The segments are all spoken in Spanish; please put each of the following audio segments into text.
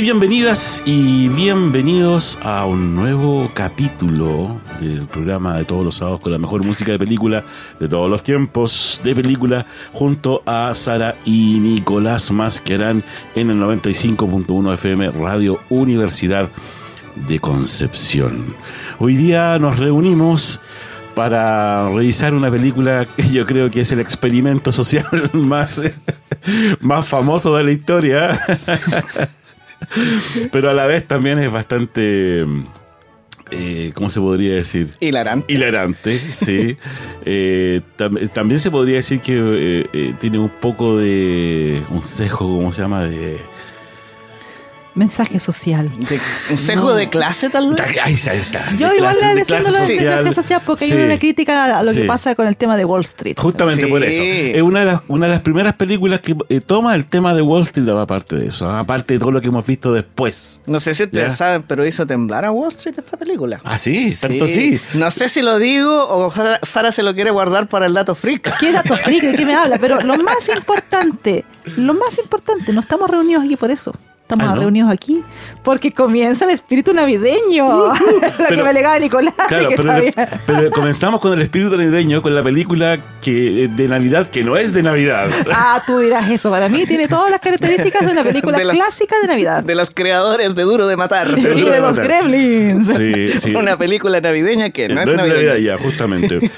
Bienvenidas y bienvenidos a un nuevo capítulo del programa de todos los sábados con la mejor música de película de todos los tiempos de película junto a Sara y Nicolás Masquerán en el 95.1 FM Radio Universidad de Concepción. Hoy día nos reunimos para revisar una película que yo creo que es el experimento social más, más famoso de la historia. Pero a la vez también es bastante. Eh, ¿Cómo se podría decir? Hilarante. Hilarante, sí. Eh, tam también se podría decir que eh, eh, tiene un poco de. Un sesgo, ¿cómo se llama? De. Mensaje social. De- ¿Un sesgo de clase, tal vez? Ahí está. Yo de igual clase- le de defiendo clase lo de social. mensaje social porque Sí. hay una crítica a lo Sí. que pasa con el tema de Wall Street. Justamente Sí. por eso. Es una de, las, una de las primeras películas que eh, toma el tema de Wall Street aparte de eso, aparte de todo lo que hemos visto después. No sé si ustedes Ya. saben, pero hizo temblar a Wall Street esta película. Ah, sí, tanto sí. No sé si lo digo o Sara, Sara se lo quiere guardar para el dato freak. ¿Qué dato freak? ¿De qué me habla? Pero lo más importante, lo más importante, no estamos reunidos aquí por eso. Estamos Ah, ¿no? reunidos aquí porque comienza el espíritu navideño. la que Pero- me legaba Nicolás. Claro, que pero, todavía- pero comenzamos con el espíritu navideño, con la película que de Navidad que no es de Navidad. Ah, tú dirás eso. Para mí tiene todas las características de una película De las- clásica de Navidad. De los creadores de Duro de Matar. y de de los matar. Gremlins. Sí, sí. Una película navideña que no, es Navidad navideña. ya, justamente.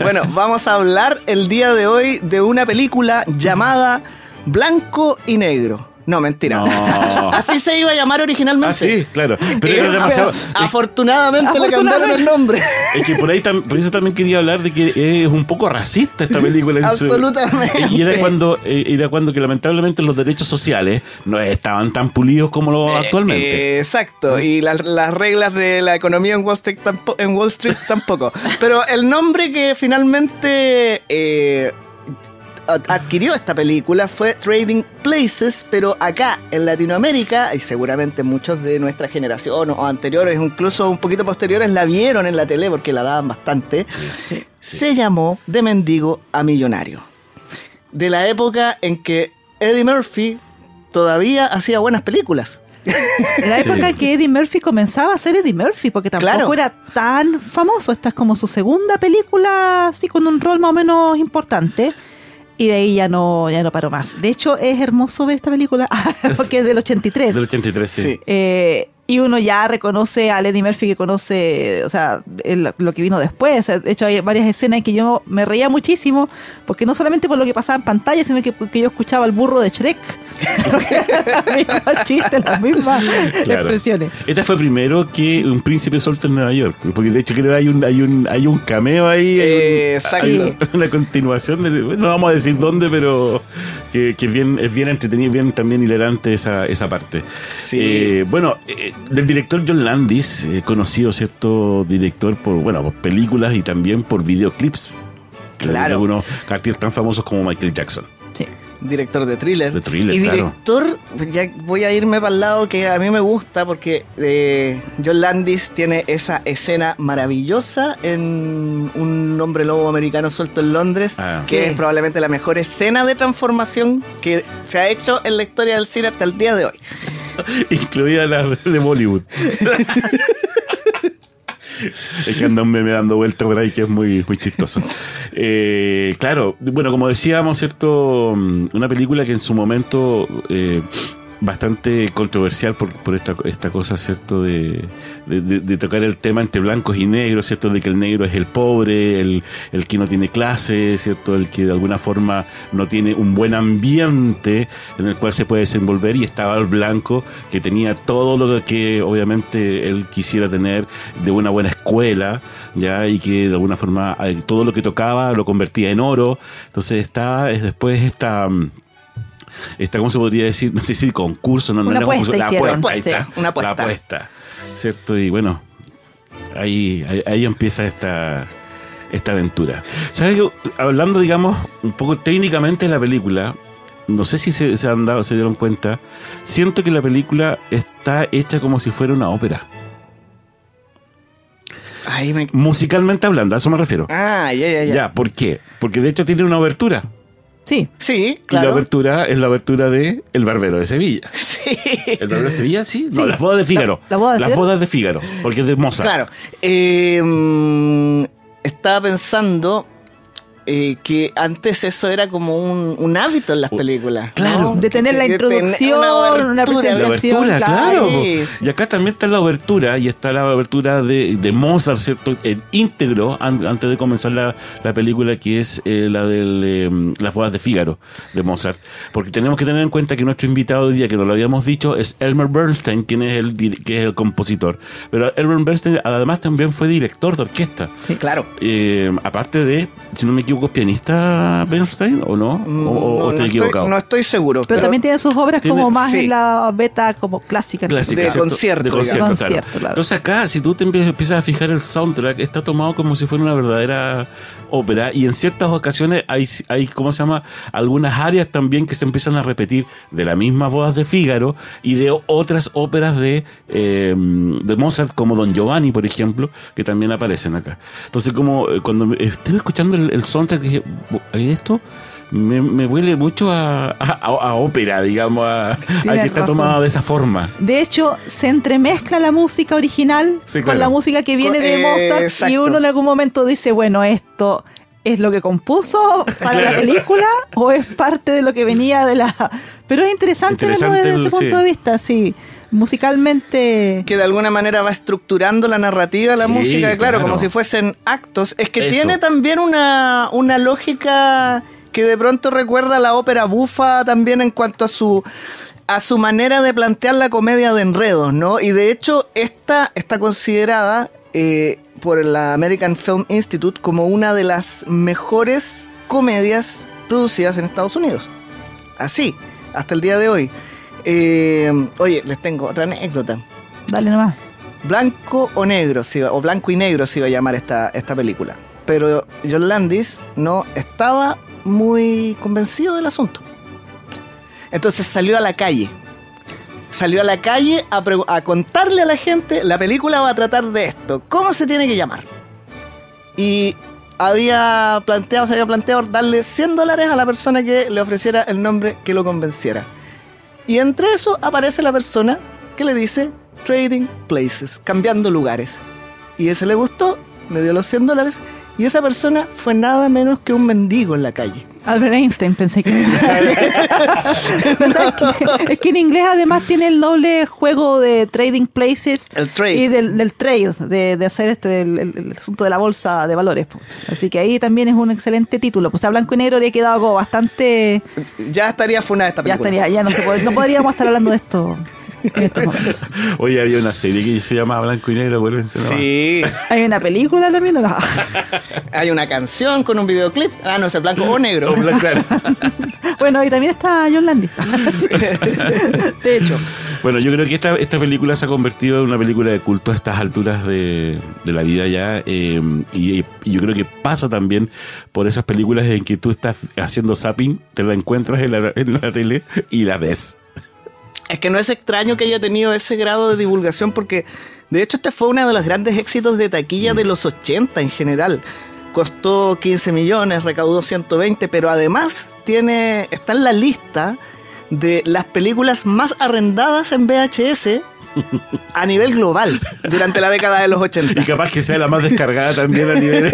Bueno, vamos a hablar el día de hoy de una película llamada Blanco y Negro. No, mentira. No. Así se iba a llamar originalmente. Ah, sí, claro. Pero Eh, era demasiado. Afortunadamente, le cambiaron el nombre. Es que por ahí tam- por eso también quería hablar de que es un poco racista esta película. su- Absolutamente. Y era cuando, eh, era cuando que lamentablemente los derechos sociales no estaban tan pulidos como lo actualmente. Eh, exacto, y las, las reglas de la economía en Wall Street, tampo- en Wall Street tampoco. Pero el nombre que finalmente eh, adquirió esta película fue Trading Places, pero acá en Latinoamérica, y seguramente muchos de nuestra generación o anteriores, incluso un poquito posteriores, la vieron en la tele porque la daban bastante, se llamó De Mendigo a Millonario. De la época en que Eddie Murphy todavía hacía buenas películas. La época Sí. que Eddie Murphy comenzaba a ser Eddie Murphy, porque tampoco Claro. era tan famoso. Esta es como su segunda película, así con un rol más o menos importante. Y de ahí ya no, ya no paró más. De hecho, es hermoso ver esta película, porque es del 83. Del 83, sí. Sí. Eh, y uno ya reconoce a Eddie Murphy que conoce, o sea, el- lo que vino después. De hecho, hay varias escenas en que yo me reía muchísimo, porque no solamente por lo que pasaba en pantalla, sino que porque yo escuchaba el burro de Shrek. los mismos chistes, las mismas Claro. expresiones. Esta fue primero que un príncipe suelto en Nueva York. Porque de hecho creo que hay un, hay un, hay un cameo ahí. hay un- Eh, hay un- una continuación. De, no vamos a decir dónde, pero que, que bien, es bien entretenido, bien también hilarante esa, esa parte. Sí. Eh, bueno, eh, del director John Landis, eh, conocido, ¿cierto? Director por, bueno, por películas y también por videoclips. Claro. Algunos carteles tan famosos como Michael Jackson. Sí. Director de thriller. De thriller, y claro. director, ya voy a irme para el lado que a mí me gusta porque eh, John Landis tiene esa escena maravillosa en Un hombre lobo americano suelto en Londres, Ah. que Sí. es probablemente la mejor escena de transformación que se ha hecho en la historia del cine hasta el día de hoy. Incluida la de Bollywood. es que anda un meme dando vuelta por ahí que es muy, muy chistoso. Eh, claro, bueno, como decíamos, ¿cierto? Una película que en su momento eh, bastante controversial por, por esta, esta cosa, ¿cierto? De, de- tocar el tema entre blancos y negros, ¿cierto? De que el negro es el pobre, el, el que no tiene clase, ¿cierto? El que de alguna forma no tiene un buen ambiente en el cual se puede desenvolver y estaba el blanco que tenía todo lo que obviamente él quisiera tener de una buena escuela, ¿ya? Y que de alguna forma eh, todo lo que tocaba lo convertía en oro. Entonces estaba es después esta... esta, ¿cómo se podría decir? No sé si concurso, no, no Una era concurso, apuesta la apuesta, sí. está, Una apuesta. La apuesta, ¿cierto? Y bueno, ahí, ahí, ahí empieza esta, esta aventura. ¿Sabes qué? Hablando, digamos, un poco técnicamente de la película, no sé si se, se han dado, se dieron cuenta, siento que la película está hecha como si fuera una ópera. Ay, me... Musicalmente hablando, a eso me refiero. Ah, ya, ya, ya. Ya, ¿por qué? Porque de hecho tiene una obertura. Sí. Sí, Y la claro. obertura es la obertura de El Barbero de Sevilla. Sí. ¿El Barbero de Sevilla? Sí. No, Sí. las bodas de Fígaro. La- la boda de las Fígaro. bodas de Fígaro, porque es de Mozart. Claro. Eh, mm, estaba pensando eh, que antes eso era como un, un hábito en las películas. claro. ¿no? De tener la tener introducción, una obertura. La presentación. obertura, claro. claro. po. Sí, sí. Y acá también está la obertura, y está la obertura de, de Mozart, ¿cierto? En íntegro, an- antes de comenzar la, la película, que es eh, la de Las bodas de Fígaro, de Mozart. Porque tenemos que tener en cuenta que nuestro invitado hoy día, que no lo habíamos dicho, es Elmer Bernstein, quien es el, que es el compositor. Pero Elmer Bernstein además también fue director de orquesta. Sí, claro. Eh, aparte de, si no me equivoco, es pianista Bernstein, ¿o no? ¿O, o- No, estoy no estoy seguro. Pero, también tiene sus obras Tiene- como más sí. en la beta como clásica. De ¿cierto? concierto, De concierto, digamos. claro. Concierto, claro. Entonces acá, si tú te empie- empiezas a fijar el soundtrack, está tomado como si fuera una verdadera ópera y en ciertas ocasiones hay, hay ¿cómo se llama? Algunas áreas también que se empiezan a repetir de la misma bodas de Fígaro y de otras óperas de, eh, de Mozart como Don Giovanni, por ejemplo, que también aparecen acá. Entonces como eh, cuando estuve escuchando el, el soundtrack dije, "Bu- esto... Me, me huele mucho a, a- a ópera, digamos, a, que está razón. tomado de esa forma. De hecho, se entremezcla la música original Sí, con la música que viene de Eh, Mozart y uno en algún momento dice, bueno, esto es lo que compuso para la película o es parte de lo que venía de la... Pero es interesante, verlo desde el- ese punto sí. de vista, sí. Musicalmente... que de alguna manera va estructurando la narrativa, la Sí, música, claro, claro. como si fuesen actos. Es que Eso. tiene también una, una lógica que de pronto recuerda a la ópera bufa también en cuanto a su a su manera de plantear la comedia de enredos, ¿no? Y de hecho, esta está considerada eh, por la American Film Institute como una de las mejores comedias producidas en Estados Unidos. Así, hasta el día de hoy. Eh, oye, les tengo otra anécdota. Dale nomás. Blanco o negro, se iba- o blanco y negro se iba a llamar esta, esta película. Pero John Landis no estaba muy convencido del asunto. Entonces salió a la calle. Salió a la calle a contarle a la gente, la película va a tratar de esto. ¿Cómo se tiene que llamar? Y había planteado, se había planteado darle 100 dólares a la persona que le ofreciera el nombre que lo convenciera. Y entre eso aparece la persona que le dice Trading Places, cambiando lugares. Y ese le gustó, le dio los 100 dólares y esa persona fue nada menos que un mendigo en la calle. Albert Einstein pensé que... Pero ¿sabes qué? Es que en inglés además tiene el doble juego de trading places El trade. y del, del trade, de, de hacer este el, el- el asunto de la bolsa de valores. Así que ahí también es un excelente título. Pues a blanco y negro le ha quedado como bastante... Ya estaría funada esta Ya película. estaría, ya no, se pod- no podríamos estar hablando de esto en estos momentos. Oye, había una serie que se llama Blanco y Negro, acuérdense. ¿no? Sí, ¿Hay una película también o no? hay una canción con un videoclip. Ah, no, es blanco o negro. Blanco, claro. Bueno, y también está John Landis. De hecho. Bueno, yo creo que esta, esta película se ha convertido en una película de culto a estas alturas de, de la vida ya. eh, y, y yo creo que pasa también por esas películas en que tú estás haciendo zapping, te la encuentras en la, en la tele y la ves. Es que no es extraño que haya tenido ese grado de divulgación porque de hecho este fue uno de los grandes éxitos de taquilla de los 80 en general. Costó 15 millones, recaudó 120, pero además tiene está en la lista de las películas más arrendadas en VHS a nivel global durante la década de los 80. Y capaz que sea la más descargada también a nivel.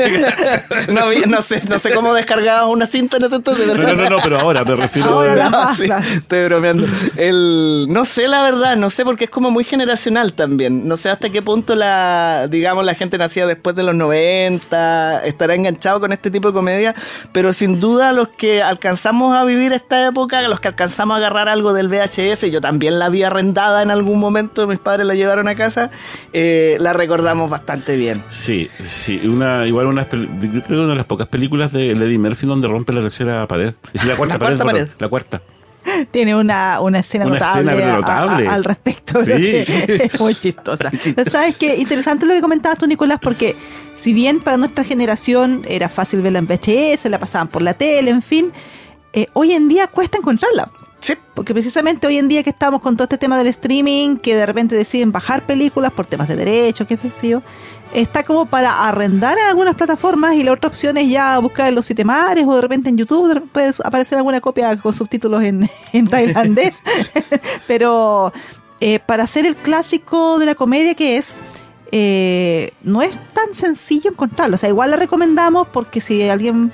no, no, sé, no sé cómo descargaba una cinta en ese entonces, ¿verdad? No, no, no, pero ahora me refiero ahora a. La no, sí, estoy bromeando. El, no sé la verdad, no sé porque es como muy generacional también. No sé hasta qué punto la, digamos, la gente nacía después de los 90, estará enganchado con este tipo de comedia, pero sin duda los que alcanzamos a vivir esta época, los que alcanzamos a agarrar algo del VHS, yo también la vi arrendada en algún momento, mis padres la llevaron a casa, eh, la recordamos bastante bien. Sí, sí, una, igual una, yo creo que una de las pocas películas de Lady Murphy donde rompe la tercera pared. Es la cuarta La pared, cuarta pared. la cuarta. Tiene una, una escena Una notable, escena a- notable. a- al respecto. Sí, sí. Es muy chistosa. ¿Sabes qué? Interesante lo que comentabas tú, Nicolás, porque si bien para nuestra generación era fácil verla en VHS, la pasaban por la tele, en fin, eh, hoy en día cuesta encontrarla. Sí, Porque precisamente hoy en día que estamos con todo este tema del streaming, que de repente deciden bajar películas por temas de derechos, qué sé está como para arrendar en algunas plataformas y la otra opción es ya buscar en los sitemares o de repente en YouTube puede aparecer alguna copia con subtítulos en, en tailandés. Pero eh, para hacer el clásico de la comedia que es, eh, no es tan sencillo encontrarlo. O sea, igual la recomendamos porque si alguien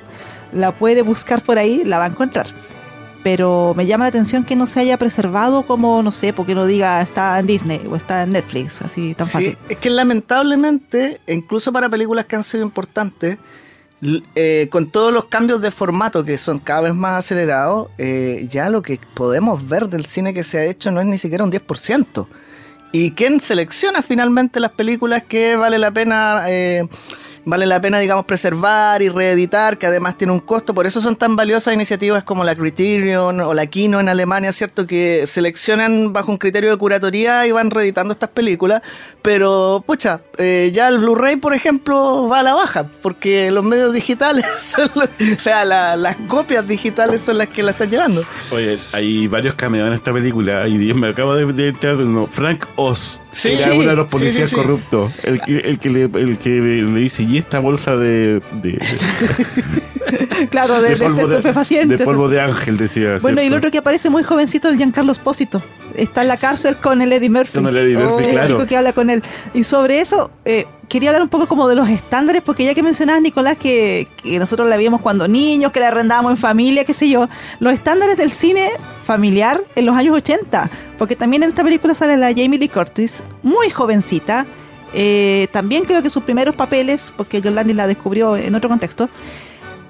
la puede buscar por ahí, la va a encontrar pero me llama la atención que no se haya preservado como, no sé, porque no diga está en Disney o está en Netflix, así tan Sí, fácil. es que lamentablemente, incluso para películas que han sido importantes, eh, con todos los cambios de formato que son cada vez más acelerados, eh, ya lo que podemos ver del cine que se ha hecho no es ni siquiera un 10%. ¿Y quién selecciona finalmente las películas que vale la pena... eh, Vale la pena, digamos, preservar y reeditar, que además tiene un costo. Por eso son tan valiosas iniciativas como la Criterion o la Kino en Alemania, ¿cierto? Que seleccionan bajo un criterio de curatoría y van reeditando estas películas. Pero, pucha, eh, ya el Blu-ray, por ejemplo, va a la baja, porque los medios digitales, o sea, la- las copias digitales son las que la están llevando. Oye, hay varios cameos en esta película. Y me acabo de, de de uno. Frank Oz. Sí, era sí, uno de los policías sí, corruptos. El que, el, que le, el que le dice, ¿y esta bolsa de. de, claro, de, de de, polvo de, de polvo de ángel, decía. Bueno, y el otro que aparece muy jovencito, el Giancarlo Espósito. Está en la cárcel con el Eddie Murphy. Con el Eddie Murphy, el claro. chico que habla con él. Y sobre eso, eh, quería hablar un poco como de los estándares, porque ya que mencionabas, Nicolás, que, que nosotros la vimos cuando niños, que la arrendábamos en familia, qué sé yo, los estándares del cine familiar en los años 80, porque también en esta película sale la Jamie Lee Curtis, muy jovencita, eh, también creo que sus primeros papeles, porque John Landis la descubrió en otro contexto,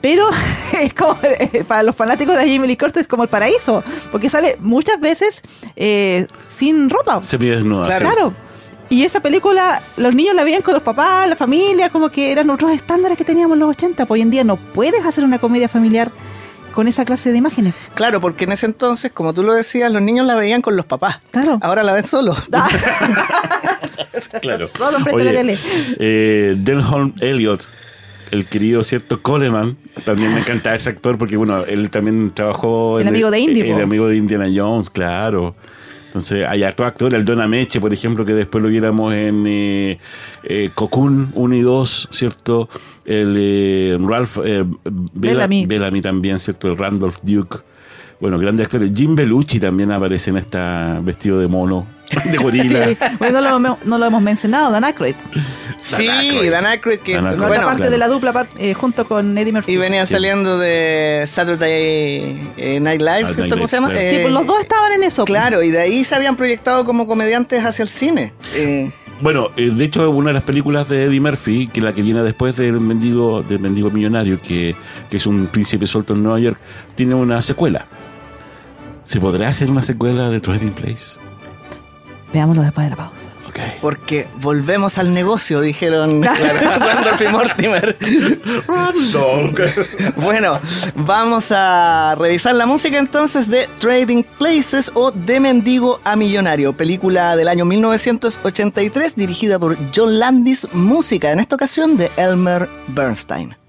pero es como eh, para los fanáticos de la Jamie Lee Curtis es como el paraíso, porque sale muchas veces eh, sin ropa. Semidesnuda. Claro. sí. Claro. Y esa película, los niños la veían con los papás, la familia, como que eran otros estándares que teníamos en los 80. Pues hoy en día no puedes hacer una comedia familiar con esa clase de imágenes. Claro, porque en ese entonces, como tú lo decías, los niños la veían con los papás. Claro. Ahora la ven solo. Claro. Solo frente a la tele. eh, Denholm Elliot, el querido cierto Coleman, también me encanta ese actor porque, bueno, él también trabajó El amigo de Indy, El, amigo de Indiana Jones, claro. Entonces, hay hartos actores, el Don Ameche, por ejemplo, que después lo viéramos en eh, eh, Cocoon 1 y 2, ¿cierto? El eh, Ralph eh, Bella- Bellamy. Bellamy también, ¿cierto? El Randolph Duke. Bueno, grandes actores. Jim Bellucci también aparece en esta vestido de mono, de gorila. Sí. Bueno, no, lo, no lo hemos mencionado, Dan Aykroyd. Sí, Aykroyd. Dan Aykroyd, que Dan Aykroyd. La otra bueno, parte claro. de la dupla eh, junto con Eddie Murphy. y venían Sí. saliendo de Saturday eh, Night Live, Ah, ¿cierto? Night ¿Cómo se llama? Sí, pues los dos estaban en eso. Claro, y de ahí se habían proyectado como comediantes hacia el cine. Eh, Bueno, de hecho, una de las películas de Eddie Murphy, que la que viene después del mendigo, del mendigo millonario, que, que es un príncipe suelto en Nueva York, tiene una secuela. ¿Se podrá hacer una secuela de Trading Place? Veámoslo después de la pausa. Ok. porque volvemos al negocio, dijeron Randolph y Mortimer. Bueno, vamos a revisar la música entonces de Trading Places o De Mendigo a Millonario, película del año 1983 dirigida por John Landis, música en esta ocasión de Elmer Bernstein.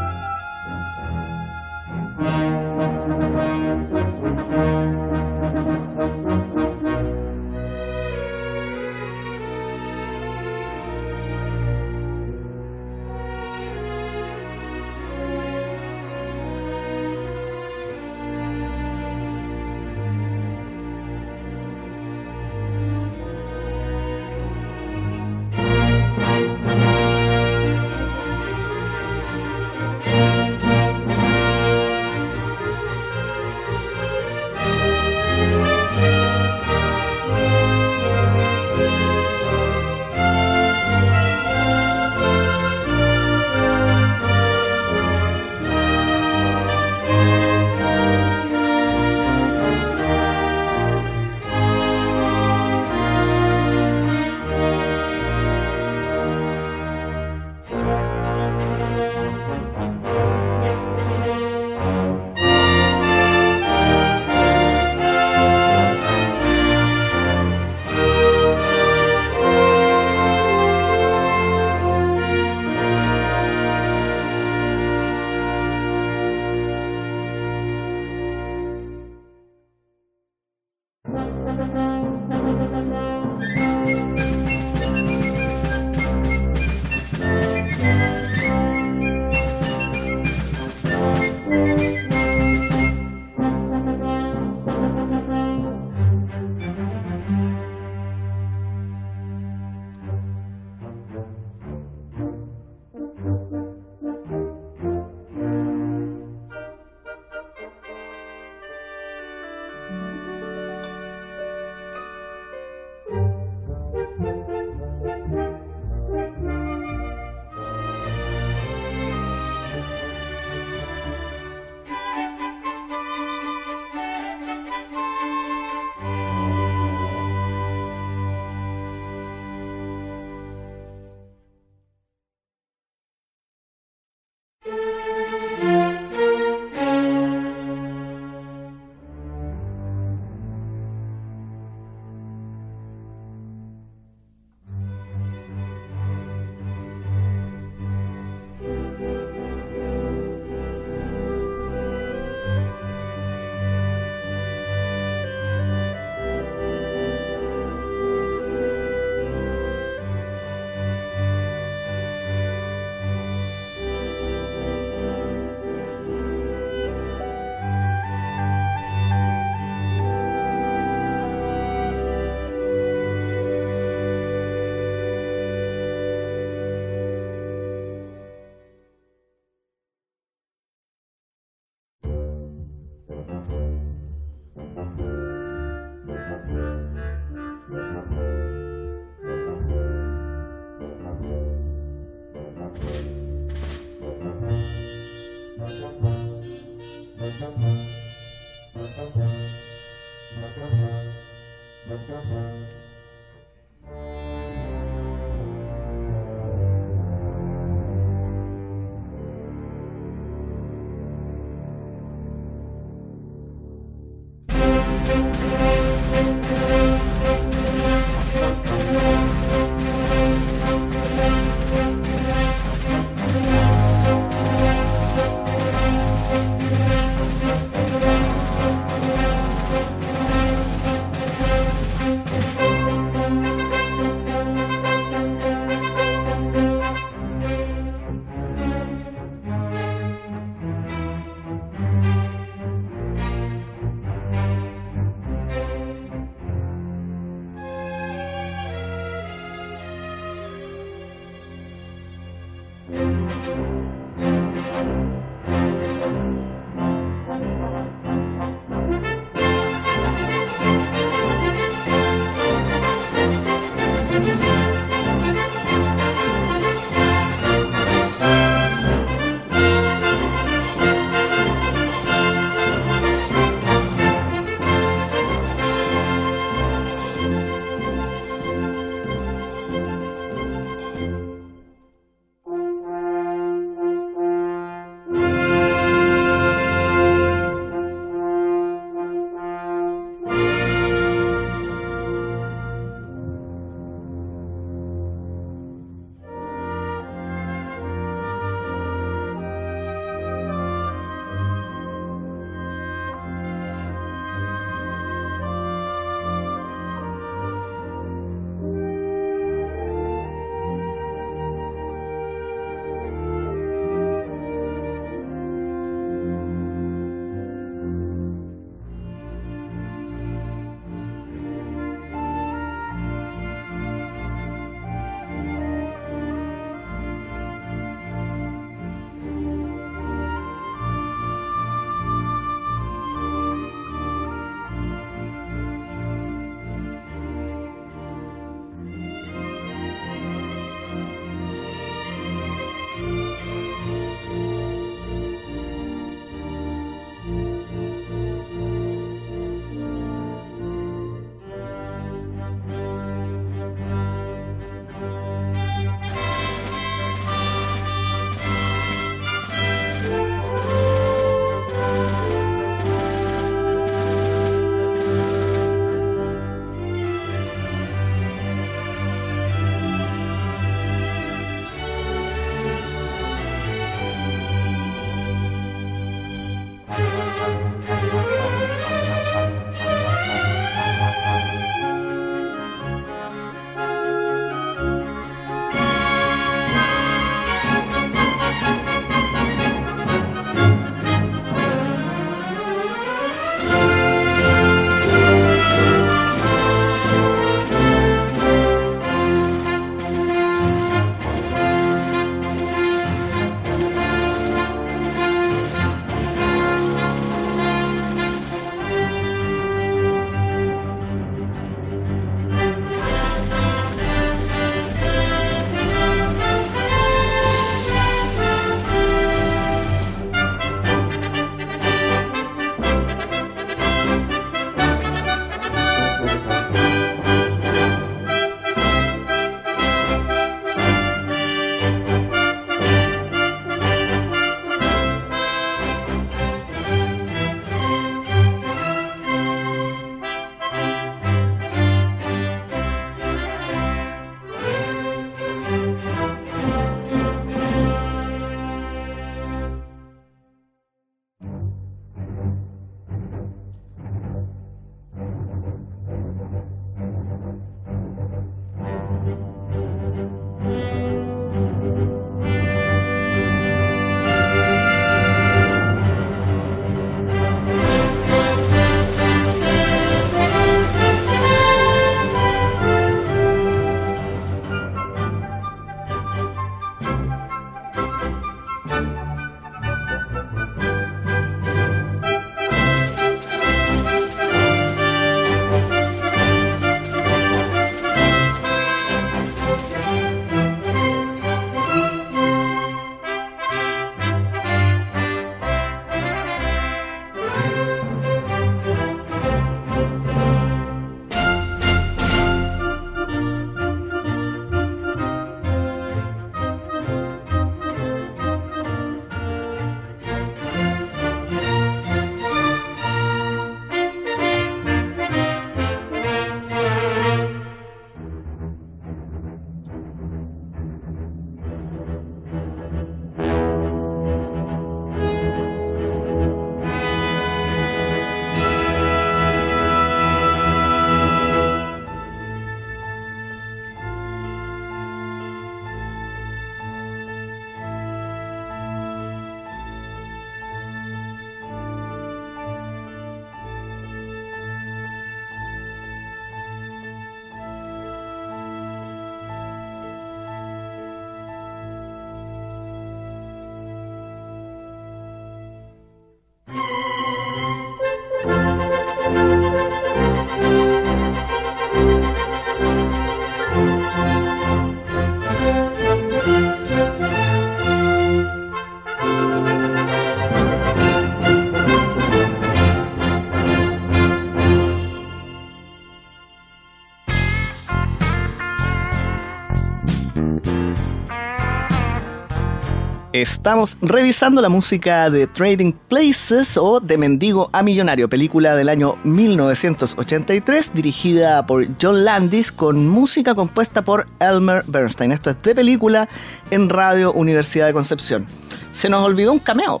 Estamos revisando la música de Trading Places o De Mendigo a Millonario, película del año 1983 dirigida por John Landis con música compuesta por Elmer Bernstein. Esto es de película en Radio Universidad de Concepción. Se nos olvidó un cameo.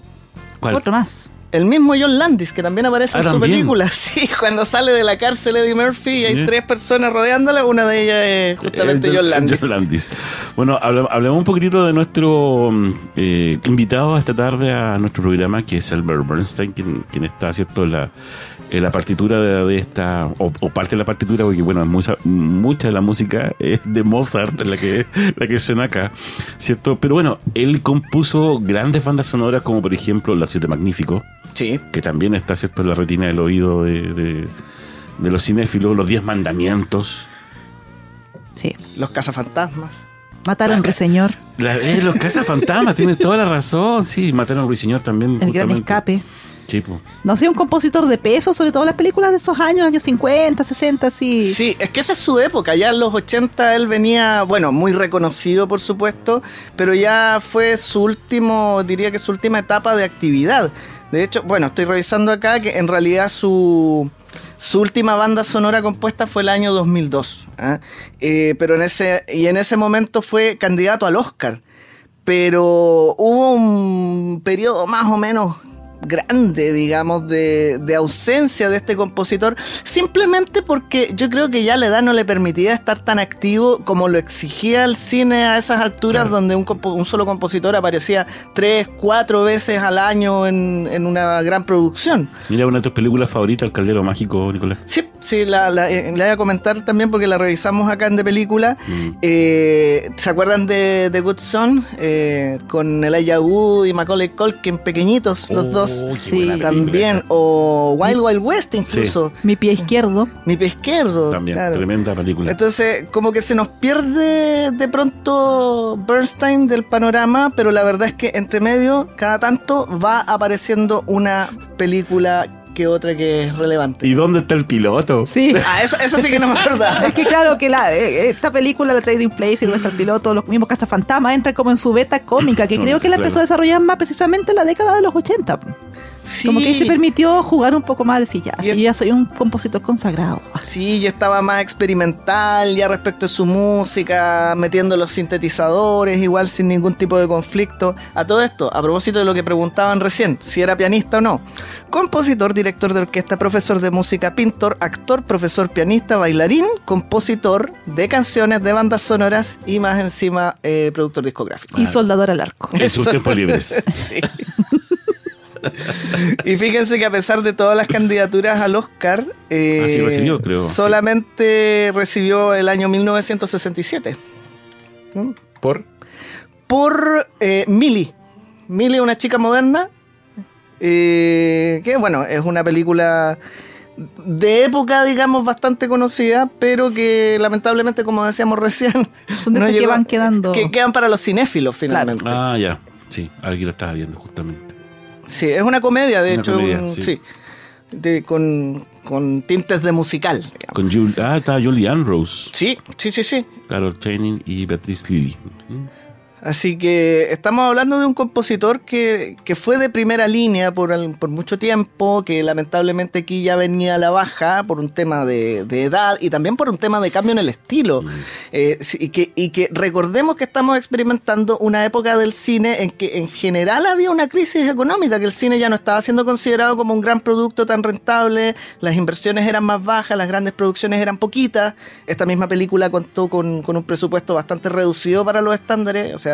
¿Cuál? Otro más. El mismo John Landis, que también aparece Ah, en su ¿también? película. Sí, cuando sale de la cárcel Eddie Murphy y hay ¿Sí? tres personas rodeándola, una de ellas es justamente Eh, John Landis. John Landis. Bueno, hablemos un poquitito de nuestro mm, eh, invitado esta tarde a nuestro programa, que es Albert Bernstein, quien, quien está, ¿cierto?, la, en la partitura de, de esta, o, o parte de la partitura, porque, bueno, mucha, mucha de la música es de Mozart, la que, la que suena acá, ¿cierto? Pero bueno, él compuso grandes bandas sonoras, como por ejemplo La Siete Magnífico, Sí, que también está, ¿cierto?, en la retina del oído de, de- de los cinéfilos, Los Diez Mandamientos. Sí. Los cazafantasmas. Matar a ruiseñor. La, eh, los cazafantasmas, tienes toda la razón. Sí, mataron a ruiseñor también. El gran escape. Sí, po. No sé, un compositor de peso, sobre todo las películas de esos años, años 50, 60, sí. Sí, es que esa es su época. Ya en los 80 él venía, bueno, muy reconocido por supuesto, pero ya fue su último, diría que su última etapa de actividad. De hecho, bueno, estoy revisando acá que en realidad su, su última banda sonora compuesta fue el año 2002. ¿ah? Eh, pero en ese, y en ese momento fue candidato al Oscar. Pero hubo un periodo más o menos grande, digamos, de, de ausencia de este compositor, simplemente porque yo creo que ya la edad no le permitía estar tan activo como lo exigía el cine a esas alturas, Claro. donde un, un solo compositor aparecía tres, cuatro veces al año en, en una gran producción. Mira, una de tus películas favoritas, El Caldero Mágico, Nicolás. Sí, sí, la, la, eh, la voy a comentar también porque la revisamos acá en De Película. Mm. Eh, ¿Se acuerdan de The Good Son? Eh, con Elijah Wood y Macaulay Culkin, pequeñitos los Oh, dos. Sí, También, o Wild Wild West incluso. Mi pie izquierdo. Mi pie izquierdo. También, claro. tremenda película. Entonces, como que se nos pierde de pronto Bernstein del panorama, pero la verdad es que entre medio, cada tanto va apareciendo una película que otra que es relevante. ¿Y dónde está el piloto? Sí. Ah, esa sí que no me acordaba. Es que claro que la, eh, esta película, la Trading Place y nuestro piloto, los mismos cazafantasmas, entra como en su beta cómica, que creo que la empezó a desarrollar más precisamente en la década de los 80. Como que ahí se permitió jugar un poco más, decir, ya, Y sí, ya soy un compositor consagrado. Sí, ya estaba más experimental ya respecto de su música, metiendo los sintetizadores, igual sin ningún tipo de conflicto. A todo esto, a propósito de lo que preguntaban recién, si era pianista o no. Compositor, director de orquesta, profesor de música, pintor, actor, profesor, pianista, bailarín, compositor de canciones, de bandas sonoras y más encima eh, productor discográfico. Y soldador al arco. En sus tiempos libres. Sí. y fíjense que a pesar de todas las candidaturas al Oscar, eh, Ah, sí recibió, creo, sí. solamente recibió el año 1967 ¿Mm? ¿Por? por eh, Millie. Millie, una chica moderna, eh, que bueno, es una película de época, digamos, bastante conocida, pero que lamentablemente, como decíamos recién, Son de no esas que van quedando. que quedan para los cinéfilos finalmente. Ah, ya. Sí, alguien lo estaba viendo justamente. Sí, es una comedia, de Una hecho, comedia, un- sí. sí. De- con, con tintes de musical. digamos. Con Jul ah, está Julie Andrews, Sí, sí, sí, sí. Carol Channing y Beatriz Lilly. Así que estamos hablando de un compositor que, que fue de primera línea por, al- por mucho tiempo, que lamentablemente aquí ya venía a la baja por un tema de, de edad y también por un tema de cambio en el estilo. Eh, sí, y, que, y que recordemos que estamos experimentando una época del cine en que en general había una crisis económica, que el cine ya no estaba siendo considerado como un gran producto tan rentable, las inversiones eran más bajas, las grandes producciones eran poquitas. Esta misma película contó con, con un presupuesto bastante reducido para los estándares, o sea,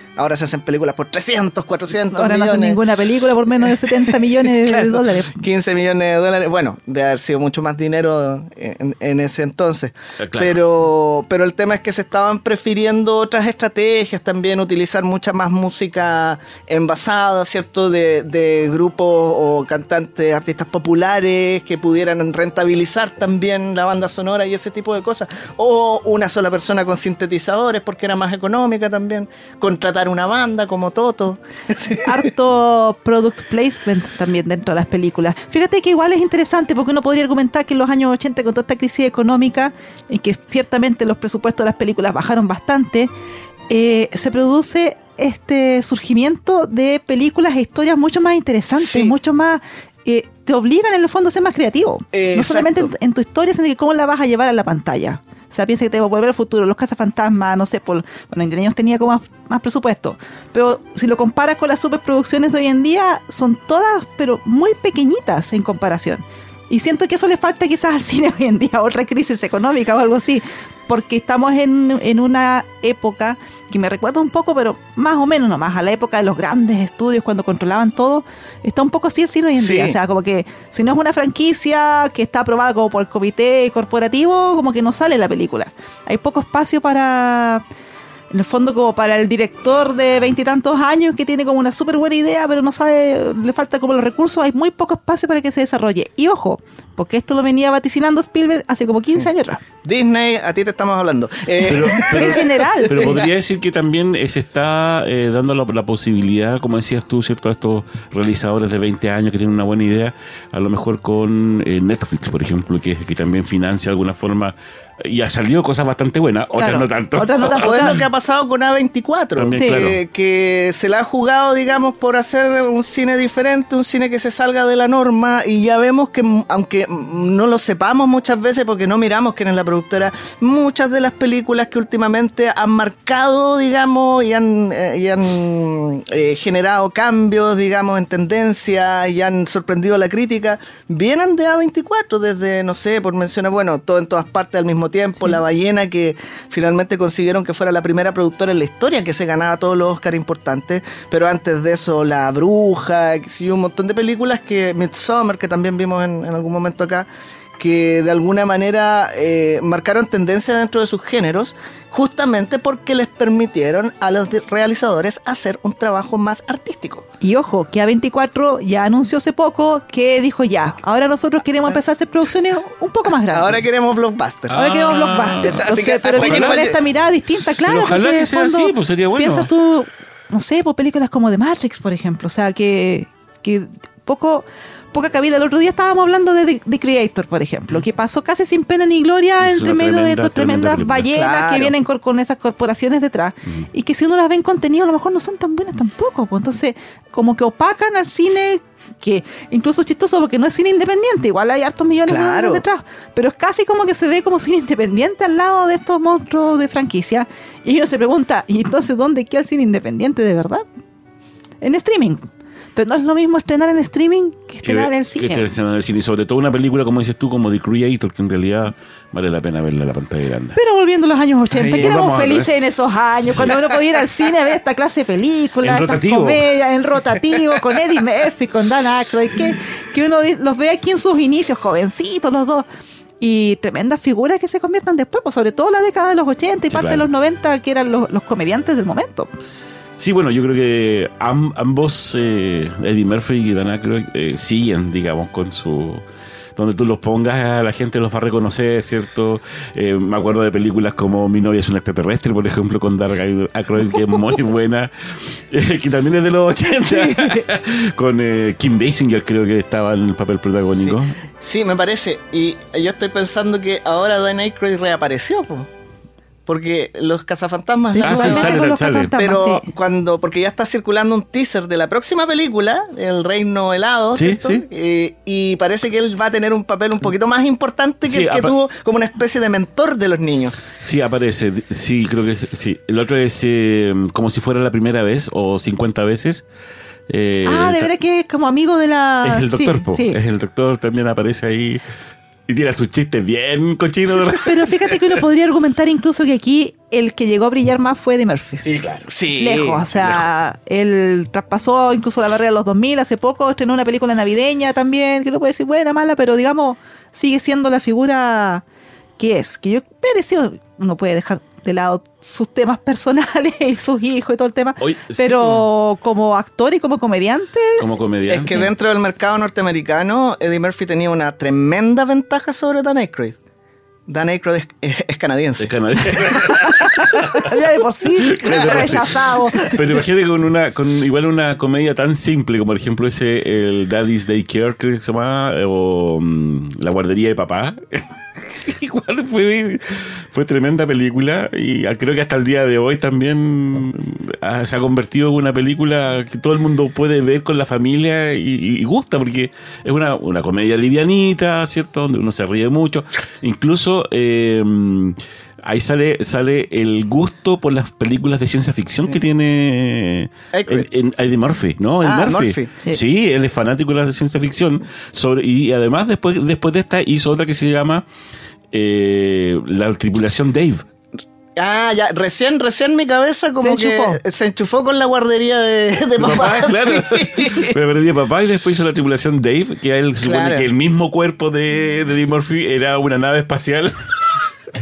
ahora se hacen películas por 300, 400 Ahora no millones. hacen ninguna película por menos de 70 millones Claro, de dólares. 15 millones de dólares. Bueno, de haber sido mucho más dinero en, en ese entonces. Claro. Pero, pero el tema es que se estaban prefiriendo otras estrategias también, utilizar mucha más música envasada, ¿cierto? De, de grupos o cantantes, artistas populares que pudieran rentabilizar también la banda sonora y ese tipo de cosas. O una sola persona con sintetizadores porque era más económica también. Contratar una banda como Toto. harto product placement también dentro de las películas. Fíjate que igual es interesante porque uno podría argumentar que en los años 80 con toda esta crisis económica, en que ciertamente los presupuestos de las películas bajaron bastante, eh, se produce este surgimiento de películas e historias mucho más interesantes, Sí. mucho más... eh, te obligan en el fondo a ser más creativo. Eh, no solamente en, en tu historia, sino que cómo la vas a llevar a la pantalla. O sea, piensa que te va a volver al futuro, los cazafantasmas, no sé, por, bueno, Indiana Jones tenía como más, más presupuesto. Pero si lo comparas con las superproducciones de hoy en día, son todas, pero muy pequeñitas en comparación. Y siento que eso le falta quizás al cine hoy en día, otra crisis económica o algo así, porque estamos en, en una época que me recuerda un poco, pero más o menos nomás, a la época de los grandes estudios cuando controlaban todo. Está un poco así el cine hoy en Sí. día. O sea, como que si no es una franquicia que está aprobada como por el comité corporativo, como que no sale la película. Hay poco espacio para, en el fondo, como para el director de veintitantos años que tiene como una súper buena idea, pero no sabe, le falta como los recursos. Hay muy poco espacio para que se desarrolle. Y ojo, porque esto lo venía vaticinando Spielberg hace como 15 años atrás. Disney, a ti te estamos hablando. Eh, Pero, pero- en general. Pero podría decir que también eh, se está eh, dando la, la posibilidad, como decías tú, ¿cierto? A estos realizadores de 20 años que tienen una buena idea, a lo mejor con eh, Netflix, por ejemplo, que, que también financia de alguna forma y ha salido cosas bastante buenas, otras Claro. no tanto. Otras no tanto. O es lo que ha pasado con A24, También, Sí. claro. que, se la ha jugado, digamos, por hacer un cine diferente, un cine que se salga de la norma, y ya vemos que, aunque no lo sepamos muchas veces porque no miramos quién es la productora, muchas de las películas que últimamente han marcado, digamos, y han, eh, y han eh, generado cambios, digamos, en tendencia, y han sorprendido a la crítica, vienen de A24, desde, no sé, por mencionar, bueno, todo en todas partes al mismo tiempo, La Ballena, que finalmente consiguieron que fuera la primera productora en la historia que se ganaba todos los Oscar importantes, pero antes de eso La Bruja, y un montón de películas que Midsommar, que también vimos en, en algún momento acá, que de alguna manera eh, marcaron tendencia dentro de sus géneros, justamente porque les permitieron a los realizadores hacer un trabajo más artístico. Y ojo, que A24 ya anunció hace poco que dijo ya, ahora nosotros queremos empezar a hacer producciones un poco más grandes. Ahora queremos blockbusters. Ahora queremos Ah. blockbusters. Así Entonces, que pero viene con esta mirada distinta, claro. Pero ojalá que sea así, pues sería bueno. Piensa tú, no sé, por películas como The Matrix, por ejemplo. O sea, que, que poco poca cabida. El otro día estábamos hablando de The, The Creator, por ejemplo, que pasó casi sin pena ni gloria Es entre medio de estas tremendas tremenda ballenas Claro. que vienen con esas corporaciones detrás. Y que si uno las ve en contenido, a lo mejor no son tan buenas tampoco. pues. Entonces, como que opacan al cine que incluso es chistoso porque no es cine independiente, igual hay hartos millones de Claro. dólares detrás, pero es casi como que se ve como cine independiente al lado de estos monstruos de franquicia. Y uno se pregunta, ¿y entonces dónde queda el cine independiente de verdad? En streaming. Pero no es lo mismo estrenar en streaming que estrenar en el que cine. estrenar en el cine. Y sobre todo una película, como dices tú, como The Creator, que en realidad vale la pena verla en la pantalla grande. Pero volviendo a los años 80, Ahí que éramos felices en esos años, cuando uno podía ir al cine a ver esta clase de películas, En rotativo. comedias, en rotativo, con Eddie Murphy, con Dan Aykroyd, que, que uno los ve aquí en sus inicios, jovencitos los dos. Y tremendas figuras que se conviertan después, pues sobre todo la década de los 80 y Sí, parte de los 90, que eran los, los comediantes del momento. Sí, bueno, yo creo que am- ambos, eh, Eddie Murphy y Dan Aykroyd, eh, siguen, digamos, con su... Donde tú los pongas, la gente los va a reconocer, ¿cierto? Eh, me acuerdo de películas como Mi novia es un extraterrestre, por ejemplo, con Dan Aykroyd, que es muy buena, eh, que también es de los 80, con eh, Kim Basinger, creo que estaba en el papel protagónico. Sí, me parece. Y yo estoy pensando que ahora Dan Aykroyd reapareció, po. Porque los cazafantasmas... Ah, sí, sale, con los sale. Pero sí. cuando, porque ya está circulando un teaser de la próxima película, El Reino Helado, Sí, ¿cierto? sí. Eh, y parece que él va a tener un papel un poquito más importante que Sí, el que tuvo como una especie de mentor de los niños. Sí, aparece. Sí, creo que sí. El otro es eh, como si fuera la primera vez o 50 veces. Eh, ah, de veras que es como amigo de la... Es el doctor, sí, po. sí. Es el doctor, también aparece ahí. Y tira sus chistes bien cochinos. Pero fíjate que uno podría argumentar incluso que aquí el que llegó a brillar más fue Eddie Murphy. Sí, claro. Sí. lejos, o sea, él traspasó incluso la barrera de los 2000 hace poco, estrenó una película navideña también, que no puede decir buena, mala, pero digamos, sigue siendo la figura que es, que yo merecido, uno puede dejar de lado sus temas personales y sus hijos y todo el tema, sí, pero como actor y como comediante, Como comediante. Es que dentro del mercado norteamericano, Eddie Murphy tenía una tremenda ventaja sobre Dan Aykroyd. Dan Aykroyd es, es- es canadiense. Es canadiense. ya de por sí, rechazado. Pero imagínate con una, con igual una comedia tan simple como por ejemplo ese el Daddy's Daycare que se llama o mm, La guardería de papá. igual fue, fue tremenda película y creo que hasta el día de hoy también ah, se ha convertido en una película que todo el mundo puede ver con la familia y, y gusta porque es una, una comedia livianita, ¿cierto? Donde uno se ríe mucho. Incluso... Eh, ahí sale, sale el gusto por las películas de ciencia ficción que tiene Eddie Murphy, ¿no? Eddie Ah, Murphy. Murphy. Sí. Sí. él es fanático de las de ciencia ficción. Sobre, y además, después, después de esta, hizo otra que se llama eh, La tripulación Dave. Ah, ya, recién, recién mi cabeza como Se que enchufó. se enchufó con la guardería de, de papá. claro. Pero perdí a papá y después hizo la tripulación Dave, que él se supone Claro. que el mismo cuerpo de, de Eddie Murphy era una nave espacial.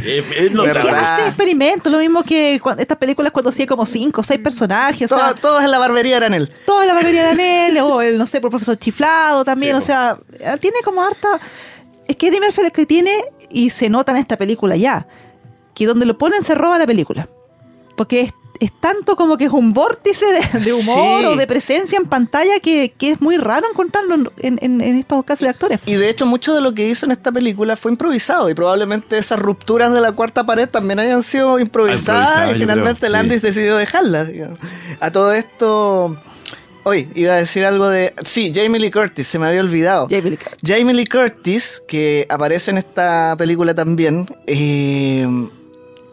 Eh, no verdad. este experimento, lo mismo que estas películas cuando hacía como cinco o seis personajes, o sea, Todo- todos en la barbería eran él. toda la mayoría de él, o el, no sé, por profesor chiflado también, Sí, o po. sea, eh, tiene como harta... Es que Eddie Murphy lo que tiene, y se nota en esta película ya, que donde lo ponen se roba la película. Porque es, es tanto como que es un vórtice de, de humor Sí. o de presencia en pantalla que, que es muy raro encontrarlo en, en- en estos casos de actores. Y de hecho mucho de lo que hizo en esta película fue improvisado y probablemente esas rupturas de la cuarta pared también hayan sido improvisadas Improvisada, y finalmente creo, sí. Landis decidió dejarlas. A todo esto... Hoy iba a decir algo de... Sí, Jamie Lee Curtis, se me había olvidado. Jamie Lee Curtis. Jamie Lee Curtis, que aparece en esta película también, eh,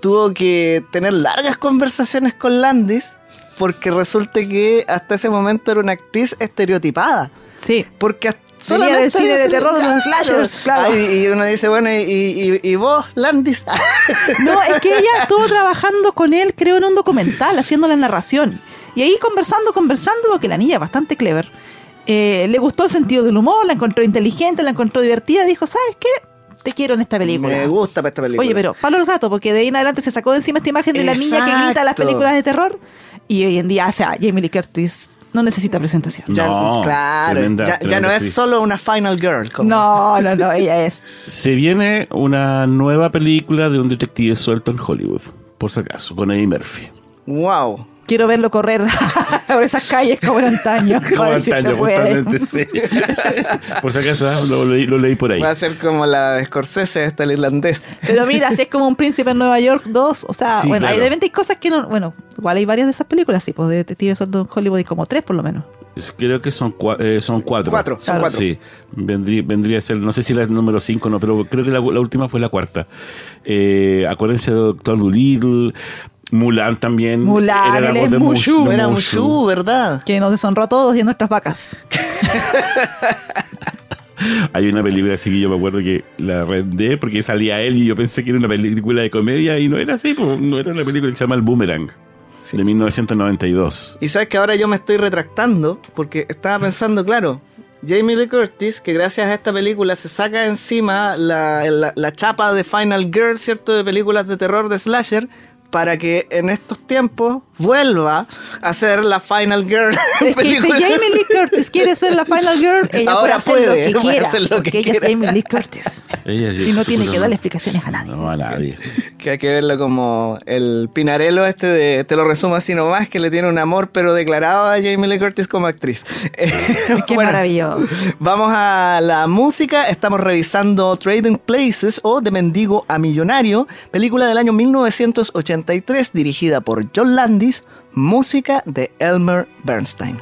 tuvo que tener largas conversaciones con Landis porque resulta que hasta ese momento era una actriz estereotipada. Sí. Porque hasta- Venía del solamente cine de terror, de los slashers, claro. Ay, y uno dice, bueno, ¿y, y, y vos, Landis? No, es que ella estuvo trabajando con él, creo, en un documental, haciendo la narración. Y ahí conversando, conversando, porque la niña es bastante clever. eh, le gustó el sentido del humor, la encontró inteligente, la encontró divertida. Dijo, ¿sabes qué? Te quiero en esta película. Me gusta para esta película. Oye, pero palo el gato, porque de ahí en adelante se sacó de encima esta imagen de la niña que grita las películas de terror. Y hoy en día, o sea, Jamie Lee Curtis no necesita presentación. Ya, No, claro, tremenda- ya, no es solo una Final Girl. como- No, no, no, ella es. Se viene una nueva película de un detective suelto en Hollywood, por si acaso, con Eddie Murphy. Wow. Quiero verlo correr por esas calles como en antaño. Como antaño, justamente, sí. por si acaso, ah, lo, leí, lo leí por ahí. Va a ser como la de Scorsese, esta el irlandés. Pero mira, si es como un príncipe en Nueva York 2, o sea, Sí, bueno, claro. hay de repente hay cosas que no, bueno, igual hay varias de esas películas, sí, pues de detectives de Hollywood y como tres por lo menos. Creo que son, cua- eh, son cuatro. Cuatro, son Claro. cuatro. Sí, vendría, vendría a ser, no sé si la número 5 no, pero creo que la, la última fue la cuarta. Eh, acuérdense de Doctor Dolittle, Mulan también. Mulan, la él voz es de Mushu. de Era Mushu. ¿verdad? Que nos deshonró a todos y a nuestras vacas. Hay una película así que yo me acuerdo que la rendé porque salía él y yo pensé que era una película de comedia y no era así, pues, no era una película que se llama El Boomerang. De 1992. Y sabes que ahora yo me estoy retractando porque estaba pensando, claro, Jamie Lee Curtis, que gracias a esta película se saca encima la, la- la chapa de Final Girl, ¿cierto? De películas de terror de slasher, para que en estos tiempos vuelva a ser la Final Girl. Es que si. Jamie Lee Curtis quiere ser la Final Girl, ella Ahora puede hacer puede, lo que quiera. hacer lo que porque ella quiera. es Jamie Lee Curtis. Ella- Y no tiene que darle explicaciones a nadie. No, a nadie. Que hay que verlo como el pinarelo este de, te lo resumo así nomás, que le tiene un amor pero declarado a Jamie Lee Curtis como actriz. Qué Bueno, maravilloso. Vamos a la música, estamos revisando Trading Places o De Mendigo a Millonario, película del año 1983 dirigida por John Landis, música de Elmer Bernstein.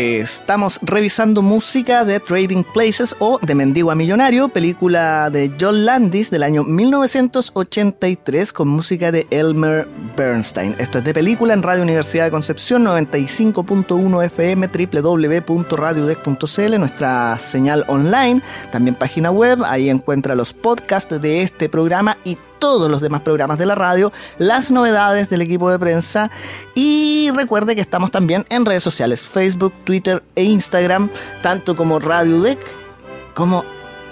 Estamos revisando música de Trading Places o de Mendigo a Millonario, película de John Landis del año 1983 con música de Elmer Bernstein. Esto es de película en Radio Universidad de Concepción 95.1 FM www.radiodec.cl, nuestra señal online, también página web, ahí encuentra los podcasts de este programa y todos los demás programas de la radio, las novedades del equipo de prensa y recuerde que estamos también en redes sociales, Facebook, Twitter e Instagram, tanto como Radio Deck como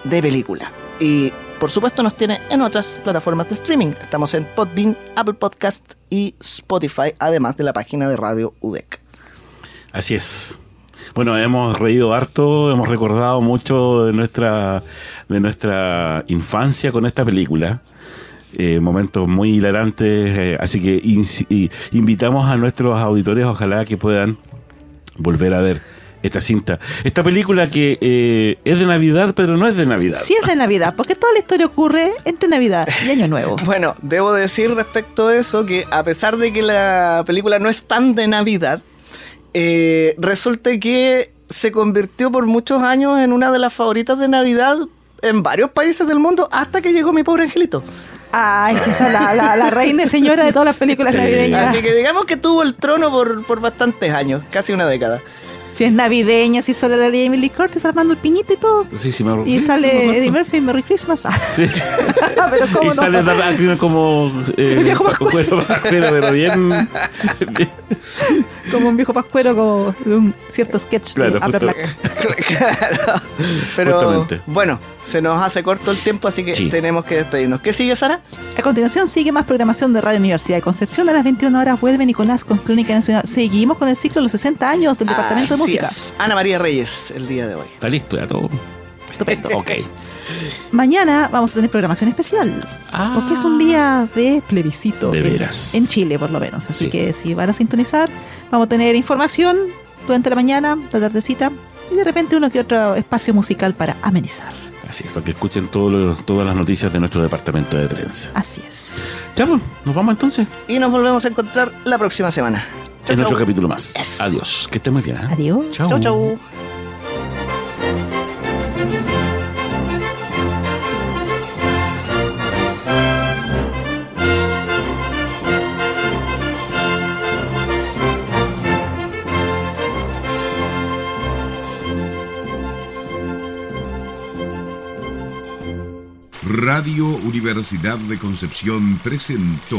de película. Y por supuesto nos tiene en otras plataformas de streaming. Estamos en Podbean, Apple Podcast y Spotify, además de la página de Radio UDEC. Así es. Bueno, hemos reído harto, hemos recordado mucho de nuestra, de nuestra infancia con esta película. Eh, momentos muy hilarantes, eh, así que invitamos a nuestros auditores, ojalá que puedan volver a ver esta cinta. Esta película que eh, es de Navidad, pero no es de Navidad. Sí es de Navidad, porque toda la historia ocurre entre Navidad y Año Nuevo. Bueno, debo decir respecto a eso que a pesar de que la película no es tan de Navidad, resulta que se convirtió por muchos años en una de las favoritas de Navidad en varios países del mundo hasta que llegó mi pobre angelito. Ay, esa la, la, la, reina y señora de todas las películas navideñas. Así que digamos que tuvo el trono por, por bastantes años, casi una década. Si es navideña, si sale la de Emily Curtis armando el piñito y todo. Sí, sí, me Y sale Eddie Murphy, Merry Christmas. Sí. pero ¿cómo y no? sale Dark como. Eh, viejo pascuero, pero bien, bien. Como un viejo pascuero, como de un cierto sketch Claro, de Upper. Black. claro. Pero Justamente. bueno, se nos hace corto el tiempo, así que Sí. tenemos que despedirnos. ¿Qué sigue, Sara? A continuación sigue más programación de Radio Universidad de Concepción. A las 21 horas vuelve Nicolás con Crónica Nacional. Seguimos con el ciclo de los 60 años del Departamento de Música. es. Ana María Reyes, el día de hoy. Está listo ya todo. Estupendo. Ok. Mañana vamos a tener programación especial. Porque es un día de plebiscito. De veras. En Chile, por lo menos. Así Sí. que si van a sintonizar, vamos a tener información durante la mañana, la tardecita. Y de repente uno que otro espacio musical para amenizar. Así es, para que escuchen todos todas las noticias de nuestro departamento de prensa. Así es. Ya, pues, nos vamos entonces. Y nos volvemos a encontrar la próxima semana. Chau, en chau. otro capítulo más. Adiós. Que estén muy bien. ¿eh? Adiós. Chau, chau. Radio Universidad de Concepción presentó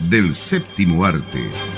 del séptimo arte.